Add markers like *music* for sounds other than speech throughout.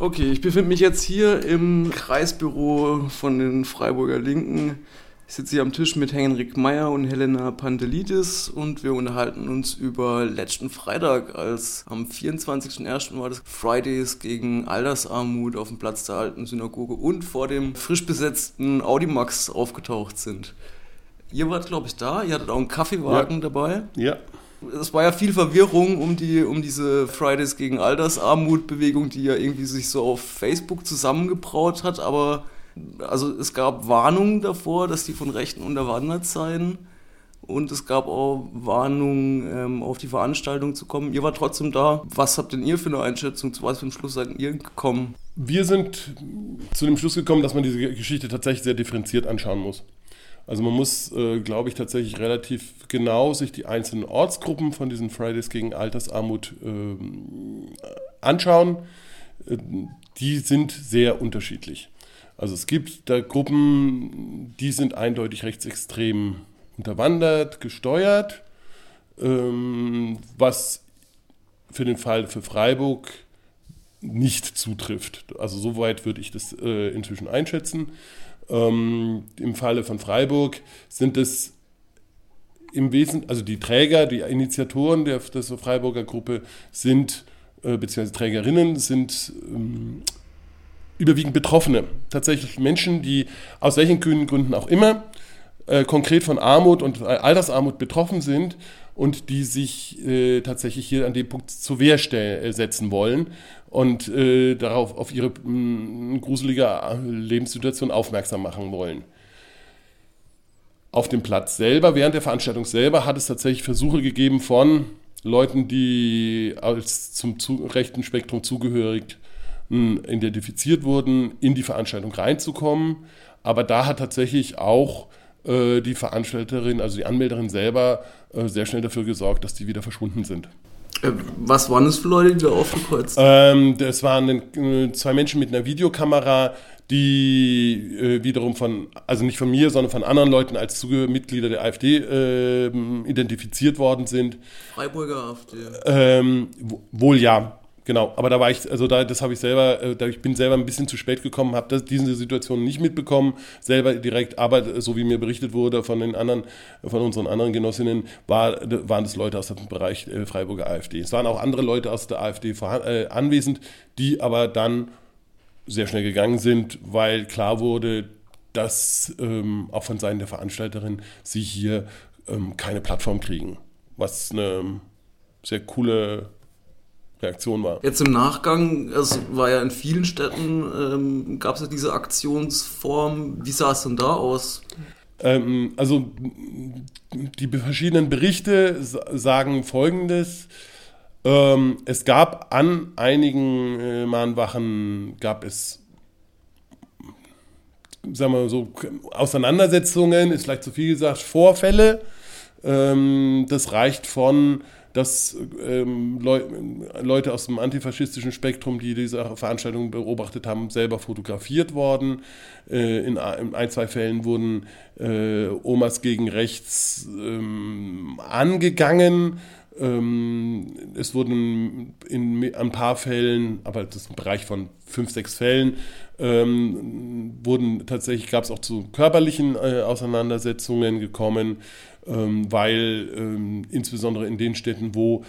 Okay, ich befinde mich jetzt hier im Kreisbüro von den Freiburger Linken. Ich sitze hier am Tisch mit Henrik Meyer und Helena Pantelidis und wir unterhalten uns über letzten Freitag, als am 24.01. war das Fridays gegen Altersarmut auf dem Platz der alten Synagoge und vor dem frisch besetzten Audimax aufgetaucht sind. Ihr wart, glaube ich, da. Ihr hattet auch einen Kaffeewagen ja. dabei. Ja. Es war ja viel Verwirrung um, die, um diese Fridays gegen Altersarmut-Bewegung, die ja irgendwie sich so auf Facebook zusammengebraut hat, aber also es gab Warnungen davor, dass die von Rechten unterwandert seien. Und es gab auch Warnungen, ähm, auf die Veranstaltung zu kommen. Ihr wart trotzdem da. Was habt denn ihr für eine Einschätzung? Zu was für einem Schluss seid ihr gekommen? Wir sind zu dem Schluss gekommen, dass man diese Geschichte tatsächlich sehr differenziert anschauen muss. Also man muss, äh, glaube ich, tatsächlich relativ genau sich die einzelnen Ortsgruppen von diesen Fridays gegen Altersarmut äh, anschauen. Äh, die sind sehr unterschiedlich. Also es gibt da Gruppen, die sind eindeutig rechtsextrem unterwandert, gesteuert, ähm, was für den Fall für Freiburg nicht zutrifft. Also soweit würde ich das äh, inzwischen einschätzen. Ähm, Im Falle von Freiburg sind es im Wesentlichen, also die Träger, die Initiatoren der, der Freiburger Gruppe sind, äh, beziehungsweise Trägerinnen sind ähm, überwiegend Betroffene. Tatsächlich Menschen, die aus welchen Gründen auch immer äh, konkret von Armut und Altersarmut betroffen sind und die sich äh, tatsächlich hier an dem Punkt zur Wehr äh, setzen wollen und äh, darauf auf ihre mh, gruselige äh, Lebenssituation aufmerksam machen wollen. Auf dem Platz selber, während der Veranstaltung selber, hat es tatsächlich Versuche gegeben von Leuten, die als zum zu, rechten Spektrum zugehörig identifiziert wurden, in die Veranstaltung reinzukommen. Aber da hat tatsächlich auch die Veranstalterin, also die Anmelderin selber, äh, sehr schnell dafür gesorgt, dass die wieder verschwunden sind. Äh, was waren das für Leute, die da aufgekreuzt ähm, Das waren äh, zwei Menschen mit einer Videokamera, die äh, wiederum von, also nicht von mir, sondern von anderen Leuten als Mitglieder der AfD äh, identifiziert worden sind. Freiburger AfD. Ähm, wohl ja. Genau, aber da war ich, also da, das habe ich selber, äh, ich bin selber ein bisschen zu spät gekommen, habe diese Situation nicht mitbekommen, selber direkt, aber so wie mir berichtet wurde von den anderen, von unseren anderen Genossinnen, war, waren das Leute aus dem Bereich äh, Freiburger AfD. Es waren auch andere Leute aus der AfD äh, anwesend, die aber dann sehr schnell gegangen sind, weil klar wurde, dass ähm, auch von Seiten der Veranstalterin sie hier ähm, keine Plattform kriegen. Was eine sehr coole Reaktion war. Jetzt im Nachgang, es war ja in vielen Städten, ähm, gab es ja diese Aktionsform. Wie sah es denn da aus? Ähm, also die verschiedenen Berichte sagen Folgendes. Ähm, es gab an einigen äh, Mahnwachen, gab es sagen wir so, Auseinandersetzungen, ist vielleicht zu viel gesagt, Vorfälle. Ähm, das reicht von dass ähm, Leu Leute aus dem antifaschistischen Spektrum, die diese Veranstaltung beobachtet haben, selber fotografiert worden. Äh, in, in, ein, zwei Fällen wurden äh, Omas gegen rechts ähm, angegangen. Ähm, es wurden in ein paar Fällen, aber das ist ein Bereich von fünf, sechs Fällen, ähm, wurden tatsächlich, gab es auch zu körperlichen äh, Auseinandersetzungen gekommen, ähm, weil ähm, insbesondere in den Städten, wo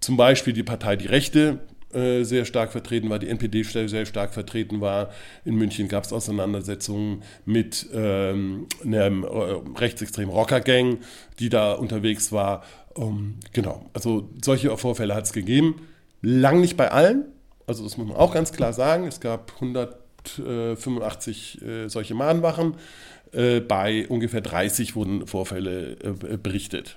zum Beispiel die Partei Die Rechte äh, sehr stark vertreten war, die NPD sehr stark vertreten war. In München gab es Auseinandersetzungen mit ähm, einer äh, rechtsextremen Rockergang, die da unterwegs war. Ähm, genau, also solche Vorfälle hat es gegeben. Lang nicht bei allen, also das muss man auch ganz klar sagen. Es gab 100 85 äh, äh, solche Mahnwachen. Äh, bei ungefähr 30 wurden Vorfälle berichtet.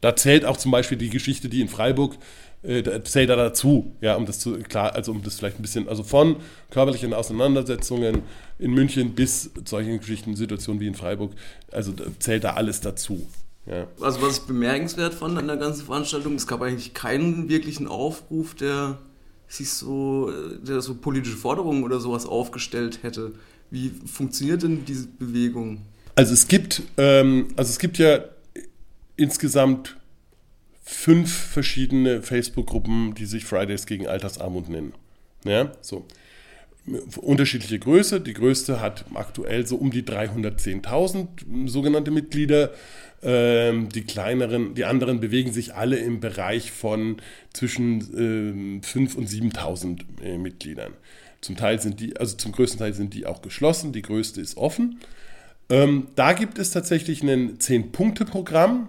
Da zählt auch zum Beispiel die Geschichte, die in Freiburg da zählt da dazu, ja, um das zu, klar, also um das vielleicht ein bisschen, also von körperlichen Auseinandersetzungen in München bis solchen Geschichten, Situationen wie in Freiburg, also da zählt da alles dazu. Ja. Also was ich bemerkenswert fand an der ganzen Veranstaltung, es gab eigentlich keinen wirklichen Aufruf der sich so, der so politische Forderungen oder sowas aufgestellt hätte. Wie funktioniert denn diese Bewegung? Also es gibt, ähm, also es gibt ja insgesamt fünf verschiedene Facebook-Gruppen, die sich Fridays gegen Altersarmut nennen. Ja, so. Unterschiedliche Größe. Die größte hat aktuell so um die 310.000 sogenannte Mitglieder. Ähm, die kleineren, die anderen bewegen sich alle im Bereich von zwischen äh, 5.000 und 7.000 äh, Mitgliedern. Zum Teil sind die, also zum größten Teil sind die auch geschlossen, die größte ist offen. Ähm, da gibt es tatsächlich ein 10-Punkte-Programm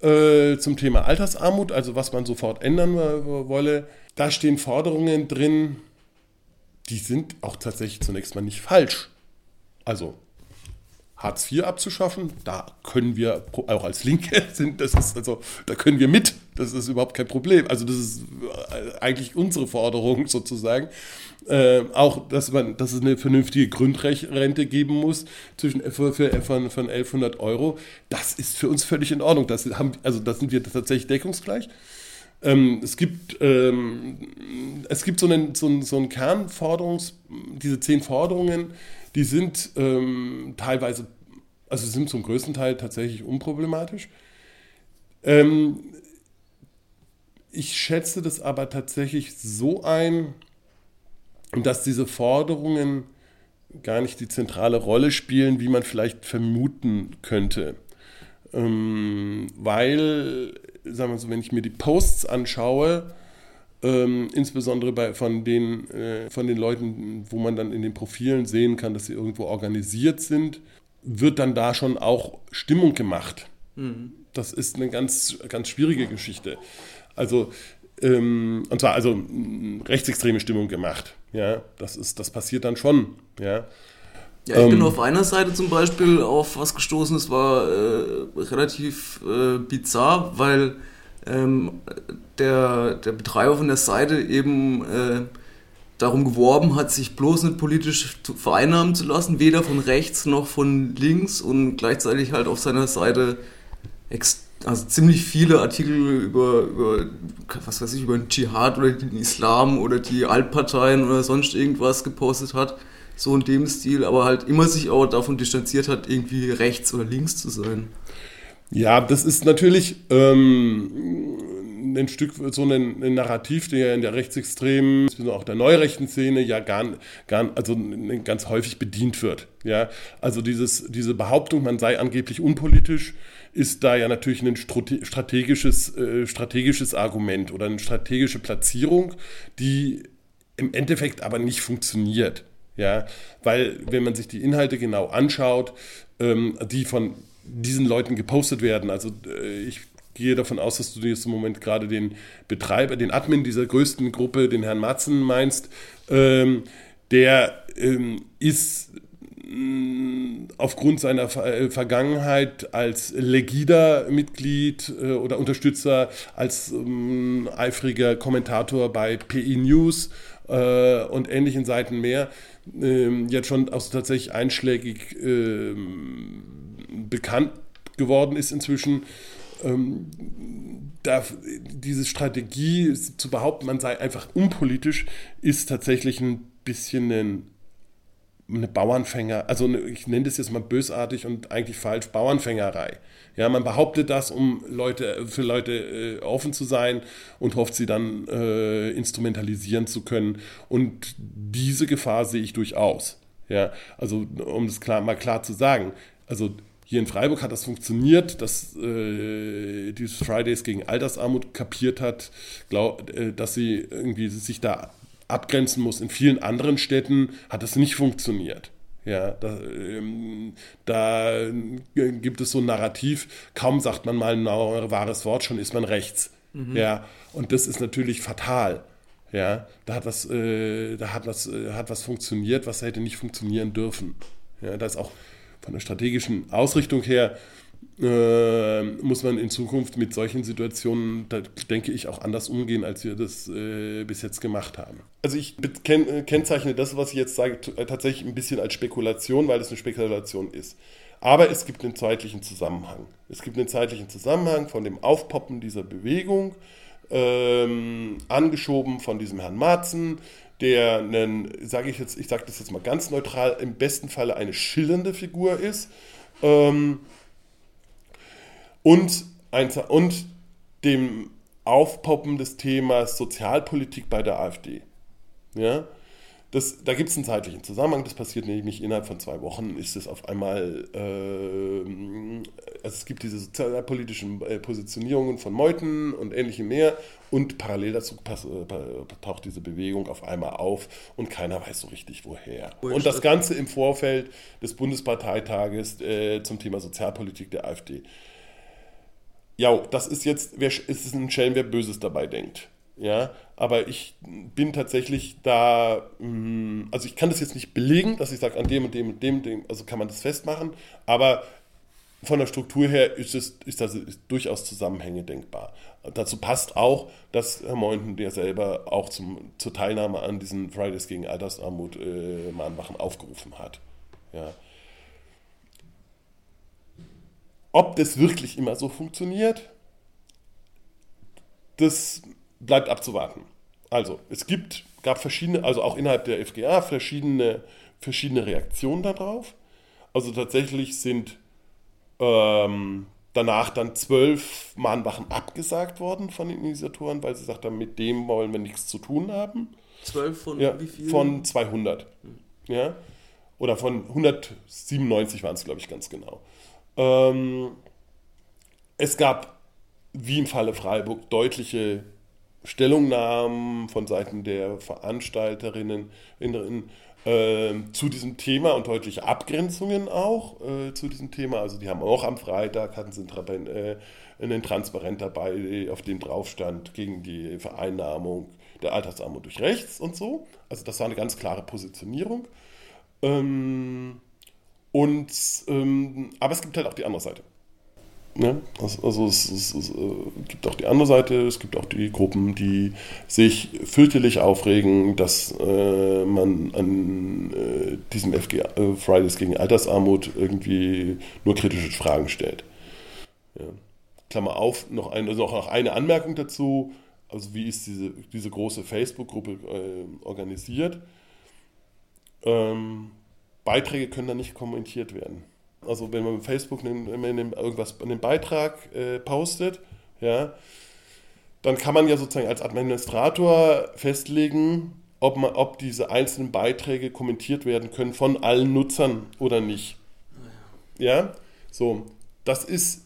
äh, zum Thema Altersarmut, also was man sofort ändern wolle. Da stehen Forderungen drin, die sind auch tatsächlich zunächst mal nicht falsch. Also Hartz IV abzuschaffen, da können wir auch als Linke *laughs* sind, das ist also, da können wir mit. Das ist überhaupt kein Problem. Also das ist äh, eigentlich unsere Forderung *laughs* sozusagen. Äh, auch, dass man, dass es eine vernünftige Grundrente geben muss zwischen für, für, von, von 1100 Euro. Das ist für uns völlig in Ordnung. Das haben, also da sind wir tatsächlich deckungsgleich. Ähm, es gibt, ähm, es gibt so einen, so so einen Kernforderungs, diese zehn Forderungen, die sind ähm, teilweise, also sind zum größten Teil tatsächlich unproblematisch. Ähm, ich schätze das aber tatsächlich so ein, dass diese Forderungen gar nicht die zentrale Rolle spielen, wie man vielleicht vermuten könnte. Ähm, weil sagen wir so, wenn ich mir die Posts anschaue, ähm, insbesondere bei, von, den, äh, von den Leuten, wo man dann in den Profilen sehen kann, dass sie irgendwo organisiert sind, wird dann da schon auch Stimmung gemacht. Mhm. Das ist eine ganz, ganz schwierige Geschichte. Also, ähm, und zwar also rechtsextreme Stimmung gemacht. Ja, das ist, das passiert dann schon. Ja. Ja, ich ähm, bin auf einer Seite zum Beispiel. Auf was gestoßen, es war äh, relativ äh, bizarr, weil ähm, der, der Betreiber von der Seite eben äh, darum geworben hat, sich bloß nicht politisch vereinnahmen zu lassen, weder von rechts noch von links. Und gleichzeitig halt auf seiner Seite also ziemlich viele Artikel über, über, was weiß ich, über den Dschihad oder den Islam oder die Altparteien oder sonst irgendwas gepostet hat so in dem Stil, aber halt immer sich auch davon distanziert hat, irgendwie rechts oder links zu sein. Ja, das ist natürlich ähm, ein Stück so ein, ein, Narrativ, der in der rechtsextremen, auch der neurechten Szene ja gar, gar also ganz häufig bedient wird. Ja, also dieses, diese Behauptung, man sei angeblich unpolitisch, ist da ja natürlich ein strategisches, äh, strategisches Argument oder eine strategische Platzierung, die im Endeffekt aber nicht funktioniert. Ja, weil wenn man sich die Inhalte genau anschaut, ähm, die von diesen Leuten gepostet werden, also äh, ich gehe davon aus, dass du jetzt im Moment gerade den Betreiber, den Admin dieser größten Gruppe, den Herrn Matzen meinst, ähm, der ähm, ist mm, aufgrund seiner äh, Vergangenheit als Legida-Mitglied äh, oder Unterstützer, als ähm, eifriger Kommentator bei PI News äh, und ähnlichen Seiten mehr, ähm, jetzt schon auch tatsächlich einschlägig ähm, bekannt geworden ist inzwischen. Ähm, da, diese Strategie zu behaupten, man sei einfach unpolitisch, ist tatsächlich ein bisschen ein eine Bauernfänger, also eine, ich nenne das jetzt mal bösartig und eigentlich falsch, Bauernfängerei. Ja, man behauptet das, um Leute, für Leute äh, offen zu sein und hofft, sie dann äh, instrumentalisieren zu können. Und diese Gefahr sehe ich durchaus. Ja, also um das klar, mal klar zu sagen, also hier in Freiburg hat das funktioniert, dass äh, dieses Fridays gegen Altersarmut kapiert hat, glaub, äh, dass sie irgendwie sich da abgrenzen muss. In vielen anderen Städten hat das nicht funktioniert. Ja, da, ähm, da, gibt es so ein Narrativ, kaum sagt man mal ein wahres Wort, schon ist man rechts. Mhm. Ja, und das ist natürlich fatal. Ja, da hat was, äh, da hat was, äh, hat was funktioniert, was hätte nicht funktionieren dürfen. Ja, da ist auch von der strategischen Ausrichtung her äh, muss man in Zukunft mit solchen Situationen, denke ich, auch anders umgehen, als wir das äh, bis jetzt gemacht haben. Also ich ken äh, kennzeichne das, was ich jetzt sage, äh, tatsächlich ein bisschen als Spekulation, weil es eine Spekulation ist. Aber es gibt einen zeitlichen Zusammenhang. Es gibt einen zeitlichen Zusammenhang von dem Aufpoppen dieser Bewegung, ähm, angeschoben von diesem Herrn Marzen, der sage ich jetzt, ich sage das jetzt mal ganz neutral, im besten Falle eine schillernde Figur ist. Ähm, und, ein, und dem Aufpoppen des Themas Sozialpolitik bei der AfD. Ja? Das, da gibt es einen zeitlichen Zusammenhang, das passiert nämlich innerhalb von zwei Wochen, ist es auf einmal, äh, also es gibt diese sozialpolitischen äh, Positionierungen von Meuthen und ähnlichem mehr und parallel dazu äh, taucht diese Bewegung auf einmal auf und keiner weiß so richtig woher. Und das Ganze im Vorfeld des Bundesparteitages äh, zum Thema Sozialpolitik der AfD. Ja, das ist jetzt, wer, ist ein Schelm, wer Böses dabei denkt. Ja, aber ich bin tatsächlich da, mm, also ich kann das jetzt nicht belegen, dass ich sage, an dem und dem und dem, dem, also kann man das festmachen, aber von der Struktur her ist, es, ist das ist durchaus Zusammenhänge denkbar. Dazu passt auch, dass Herr Meunten, der selber auch zum, zur Teilnahme an diesen Fridays gegen Altersarmut äh, Mahnwachen aufgerufen hat. Ja. Ob das wirklich immer so funktioniert, das bleibt abzuwarten. Also, es gibt, gab verschiedene, also auch innerhalb der FGA, verschiedene, verschiedene Reaktionen darauf. Also tatsächlich sind ähm, danach dann zwölf Mahnwachen abgesagt worden von den Initiatoren, weil sie sagten, mit dem wollen wir nichts zu tun haben. Zwölf von ja, wie viel? Von 200. Hm. Ja? Oder von 197 waren es, glaube ich, ganz genau. Ähm, es gab, wie im Falle Freiburg, deutliche Stellungnahmen von Seiten der Veranstalterinnen in, äh, zu diesem Thema und deutliche Abgrenzungen auch äh, zu diesem Thema. Also die haben auch am Freitag, hatten sie einen, äh, einen Transparent dabei, auf dem drauf stand, gegen die Vereinnahmung der Altersarmut durch rechts und so. Also das war eine ganz klare Positionierung. Ähm, und, ähm, aber es gibt halt auch die andere Seite. Ne? Also es, es, es, äh, gibt auch die andere Seite, es gibt auch die Gruppen, die sich fürchterlich aufregen, dass äh, man an äh, diesem FG äh, Fridays gegen Altersarmut irgendwie nur kritische Fragen stellt. Ja. Klammer auf, noch, ein, also noch eine Anmerkung dazu, also wie ist diese, diese große Facebook-Gruppe äh, organisiert? Ähm, Beiträge können da nicht kommentiert werden. Also wenn man Facebook irgendwas, einen Beitrag äh, postet, ja, dann kann man ja sozusagen als Administrator festlegen, ob, man, ob diese einzelnen Beiträge kommentiert werden können von allen Nutzern oder nicht. Ja, so, das ist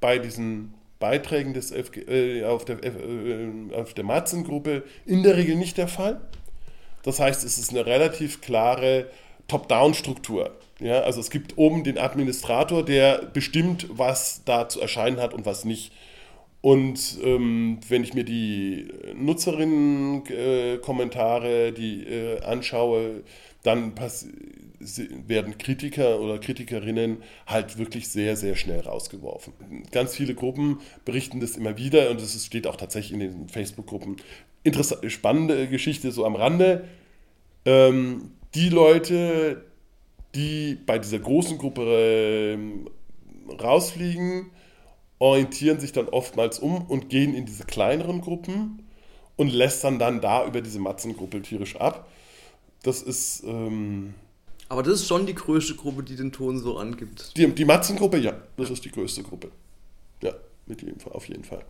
bei diesen Beiträgen des FG, äh, auf der, äh, auf der Matzen-Gruppe in der Regel nicht der Fall. Das heißt, es ist eine relativ klare Top-Down-Struktur. Ja, also es gibt oben den Administrator, der bestimmt, was da zu erscheinen hat und was nicht. Und ähm, wenn ich mir die Nutzerinnen-Kommentare die äh, anschaue, dann werden Kritiker oder Kritikerinnen halt wirklich sehr, sehr schnell rausgeworfen. Ganz viele Gruppen berichten das immer wieder und es steht auch tatsächlich in den Facebook-Gruppen. Spannende Geschichte so am Rande. Ähm, die Leute, die bei dieser großen Gruppe ähm, rausfliegen, orientieren sich dann oftmals um und gehen in diese kleineren Gruppen und lästern dann da über diese Matzengruppe tierisch ab. Das ist. Ähm, aber das ist schon die größte Gruppe, die den Ton so angibt. Die, die Matzengruppe, ja, das ist die größte Gruppe. Ja, mit jedem Fall, auf jeden Fall.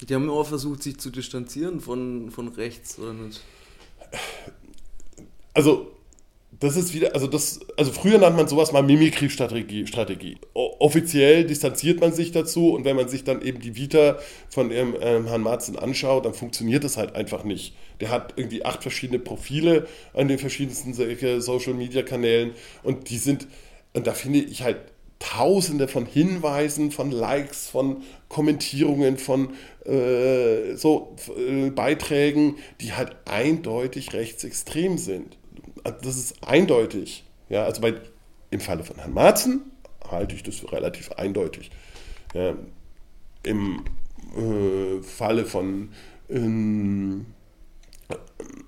Die haben auch versucht, sich zu distanzieren von, von rechts, oder nicht? Also, das ist wieder, also das, also früher nannte man sowas mal Mimikry-Strategie. Strategie. Offiziell distanziert man sich dazu und wenn man sich dann eben die Vita von ähm, Herrn Marzen anschaut, dann funktioniert das halt einfach nicht. Der hat irgendwie acht verschiedene Profile an den verschiedensten Social-Media-Kanälen und die sind, und da finde ich halt tausende von Hinweisen, von Likes, von Kommentierungen, von äh, so äh, Beiträgen, die halt eindeutig rechtsextrem sind das ist eindeutig. Ja, also bei, im Falle von Herrn Marzen halte ich das für relativ eindeutig. Ja, Im äh, Falle von ähm,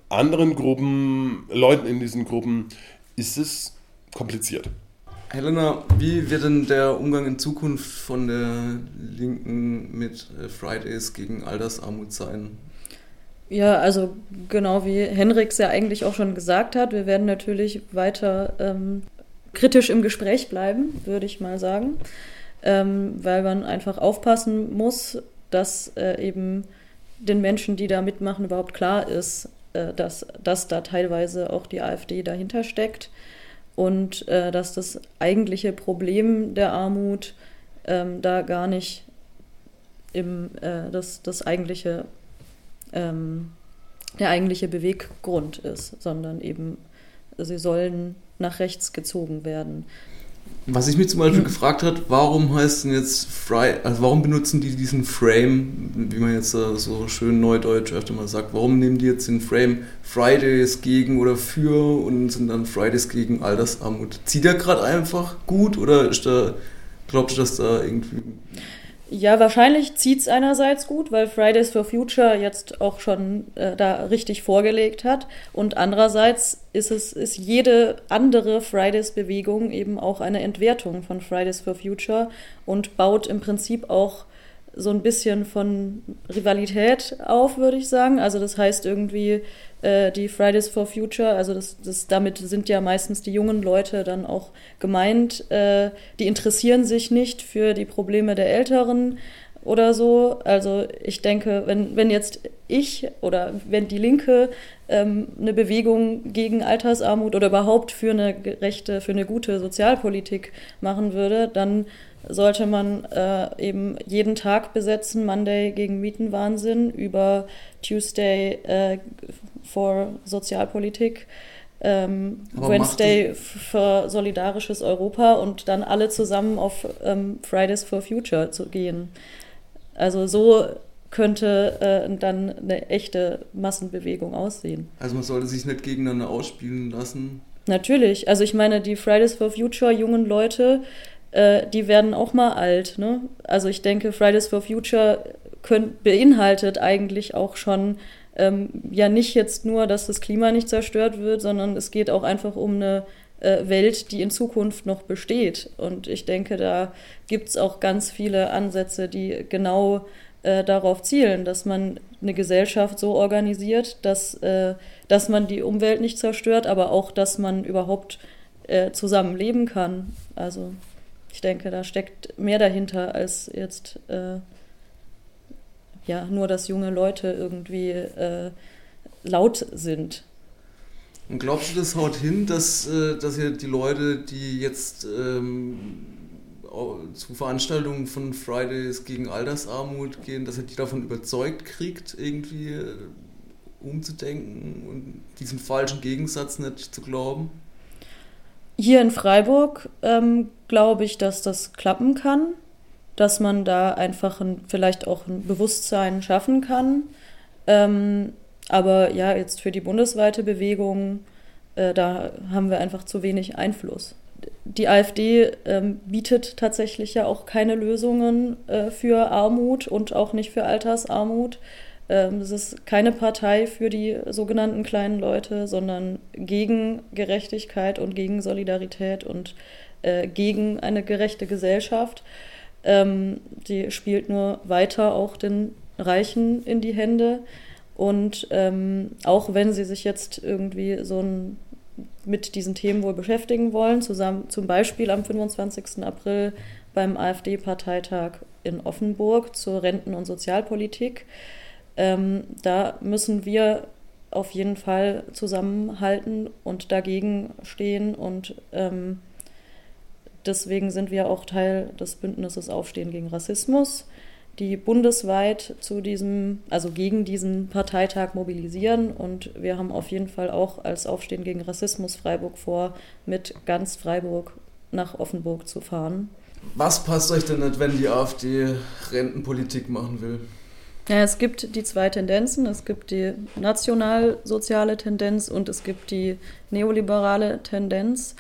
anderen Gruppen, Leuten in diesen Gruppen, ist es kompliziert. Helena, wie wird denn der Umgang in Zukunft von der Linken mit äh, Fridays gegen Altersarmut sein? Ja, also genau wie Henriks ja eigentlich auch schon gesagt hat, wir werden natürlich weiter ähm, kritisch im Gespräch bleiben, würde ich mal sagen, ähm, weil man einfach aufpassen muss, dass äh, eben den Menschen, die da mitmachen, überhaupt klar ist, äh, dass, dass da teilweise auch die AfD dahinter steckt und äh, dass das eigentliche Problem der Armut ähm, da gar nicht im, äh, das, das eigentliche, ähm, der eigentliche Beweggrund ist, sondern eben sie sollen nach rechts gezogen werden. Was ich mich zum Beispiel gefragt hat, warum heißt denn jetzt Fry, also warum benutzen die diesen Frame, wie man jetzt so schön neudeutsch öfter mal sagt, warum nehmen die jetzt den Frame Fridays gegen oder für und sind dann Fridays gegen Altersarmut? Zieht der gerade einfach gut oder ist da, glaubt ihr, dass da irgendwie ja, wahrscheinlich zieht es einerseits gut, weil Fridays for Future jetzt auch schon äh, da richtig vorgelegt hat. Und andererseits ist es ist jede andere Fridays-Bewegung eben auch eine Entwertung von Fridays for Future und baut im Prinzip auch so ein bisschen von Rivalität auf, würde ich sagen. Also das heißt irgendwie äh, die Fridays for Future, also das, das, damit sind ja meistens die jungen Leute dann auch gemeint, äh, die interessieren sich nicht für die Probleme der Älteren oder so. Also ich denke, wenn, wenn jetzt ich oder wenn die Linke ähm, eine Bewegung gegen Altersarmut oder überhaupt für eine gerechte, für eine gute Sozialpolitik machen würde, dann sollte man äh, eben jeden Tag besetzen, Monday gegen Mietenwahnsinn, über Tuesday äh, for Sozialpolitik, ähm, Wednesday für solidarisches Europa und dann alle zusammen auf ähm, Fridays for Future zu gehen. Also so könnte äh, dann eine echte Massenbewegung aussehen. Also man sollte sich nicht gegeneinander ausspielen lassen. Natürlich. Also ich meine, die Fridays for Future jungen Leute, äh, die werden auch mal alt. Ne? Also ich denke, Fridays for Future könnt, beinhaltet eigentlich auch schon ähm, ja nicht jetzt nur, dass das Klima nicht zerstört wird, sondern es geht auch einfach um eine äh, Welt, die in Zukunft noch besteht. Und ich denke, da gibt es auch ganz viele Ansätze, die genau äh, darauf zielen, dass man eine Gesellschaft so organisiert, dass, äh, dass man die Umwelt nicht zerstört, aber auch, dass man überhaupt äh, zusammen leben kann. Also ich denke, da steckt mehr dahinter als jetzt äh, ja nur, dass junge Leute irgendwie äh, laut sind. Und glaubst du, das haut hin, dass, äh, dass ihr die Leute, die jetzt ähm, zu Veranstaltungen von Fridays gegen Altersarmut gehen, dass ihr die davon überzeugt kriegt, irgendwie äh, umzudenken und diesen falschen Gegensatz nicht zu glauben? Hier in Freiburg ähm, glaube ich, dass das klappen kann dass man da einfach ein, vielleicht auch ein Bewusstsein schaffen kann. Ähm, aber ja, jetzt für die bundesweite Bewegung, äh, da haben wir einfach zu wenig Einfluss. Die AfD ähm, bietet tatsächlich ja auch keine Lösungen äh, für Armut und auch nicht für Altersarmut. Ähm, es ist keine Partei für die sogenannten kleinen Leute, sondern gegen Gerechtigkeit und gegen Solidarität und äh, gegen eine gerechte Gesellschaft. Ähm, die spielt nur weiter auch den Reichen in die Hände. Und ähm, auch wenn sie sich jetzt irgendwie so ein, mit diesen Themen wohl beschäftigen wollen, zusammen, zum Beispiel am 25. April beim AfD-Parteitag in Offenburg zur Renten- und Sozialpolitik, ähm, da müssen wir auf jeden Fall zusammenhalten und dagegen stehen und ähm, Deswegen sind wir auch Teil des Bündnisses Aufstehen gegen Rassismus, die bundesweit zu diesem, also gegen diesen Parteitag mobilisieren. Und wir haben auf jeden Fall auch als Aufstehen gegen Rassismus Freiburg vor, mit ganz Freiburg nach Offenburg zu fahren. Was passt euch denn nicht, wenn die AfD Rentenpolitik machen will? Ja, es gibt die zwei Tendenzen. Es gibt die nationalsoziale Tendenz und es gibt die neoliberale Tendenz.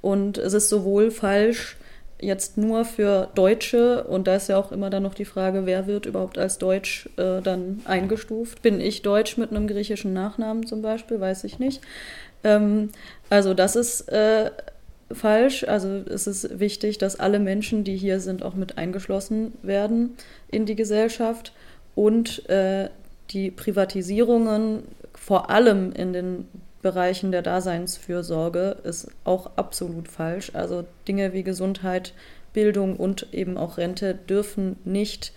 Und es ist sowohl falsch, jetzt nur für Deutsche, und da ist ja auch immer dann noch die Frage, wer wird überhaupt als Deutsch äh, dann eingestuft? Bin ich Deutsch mit einem griechischen Nachnamen zum Beispiel? Weiß ich nicht. Ähm, also das ist äh, falsch. Also es ist wichtig, dass alle Menschen, die hier sind, auch mit eingeschlossen werden in die Gesellschaft und äh, die Privatisierungen vor allem in den Bereichen der Daseinsfürsorge ist auch absolut falsch. Also Dinge wie Gesundheit, Bildung und eben auch Rente dürfen nicht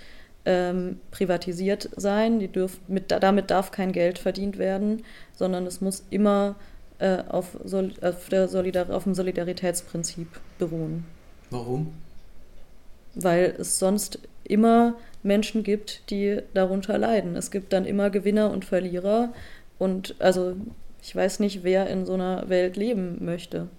ähm, privatisiert sein. Die dürf, mit, damit darf kein Geld verdient werden, sondern es muss immer äh, auf, auf, der Solidar auf dem Solidaritätsprinzip beruhen. Warum? Weil es sonst immer Menschen gibt, die darunter leiden. Es gibt dann immer Gewinner und Verlierer. Und also ich weiß nicht, wer in so einer Welt leben möchte.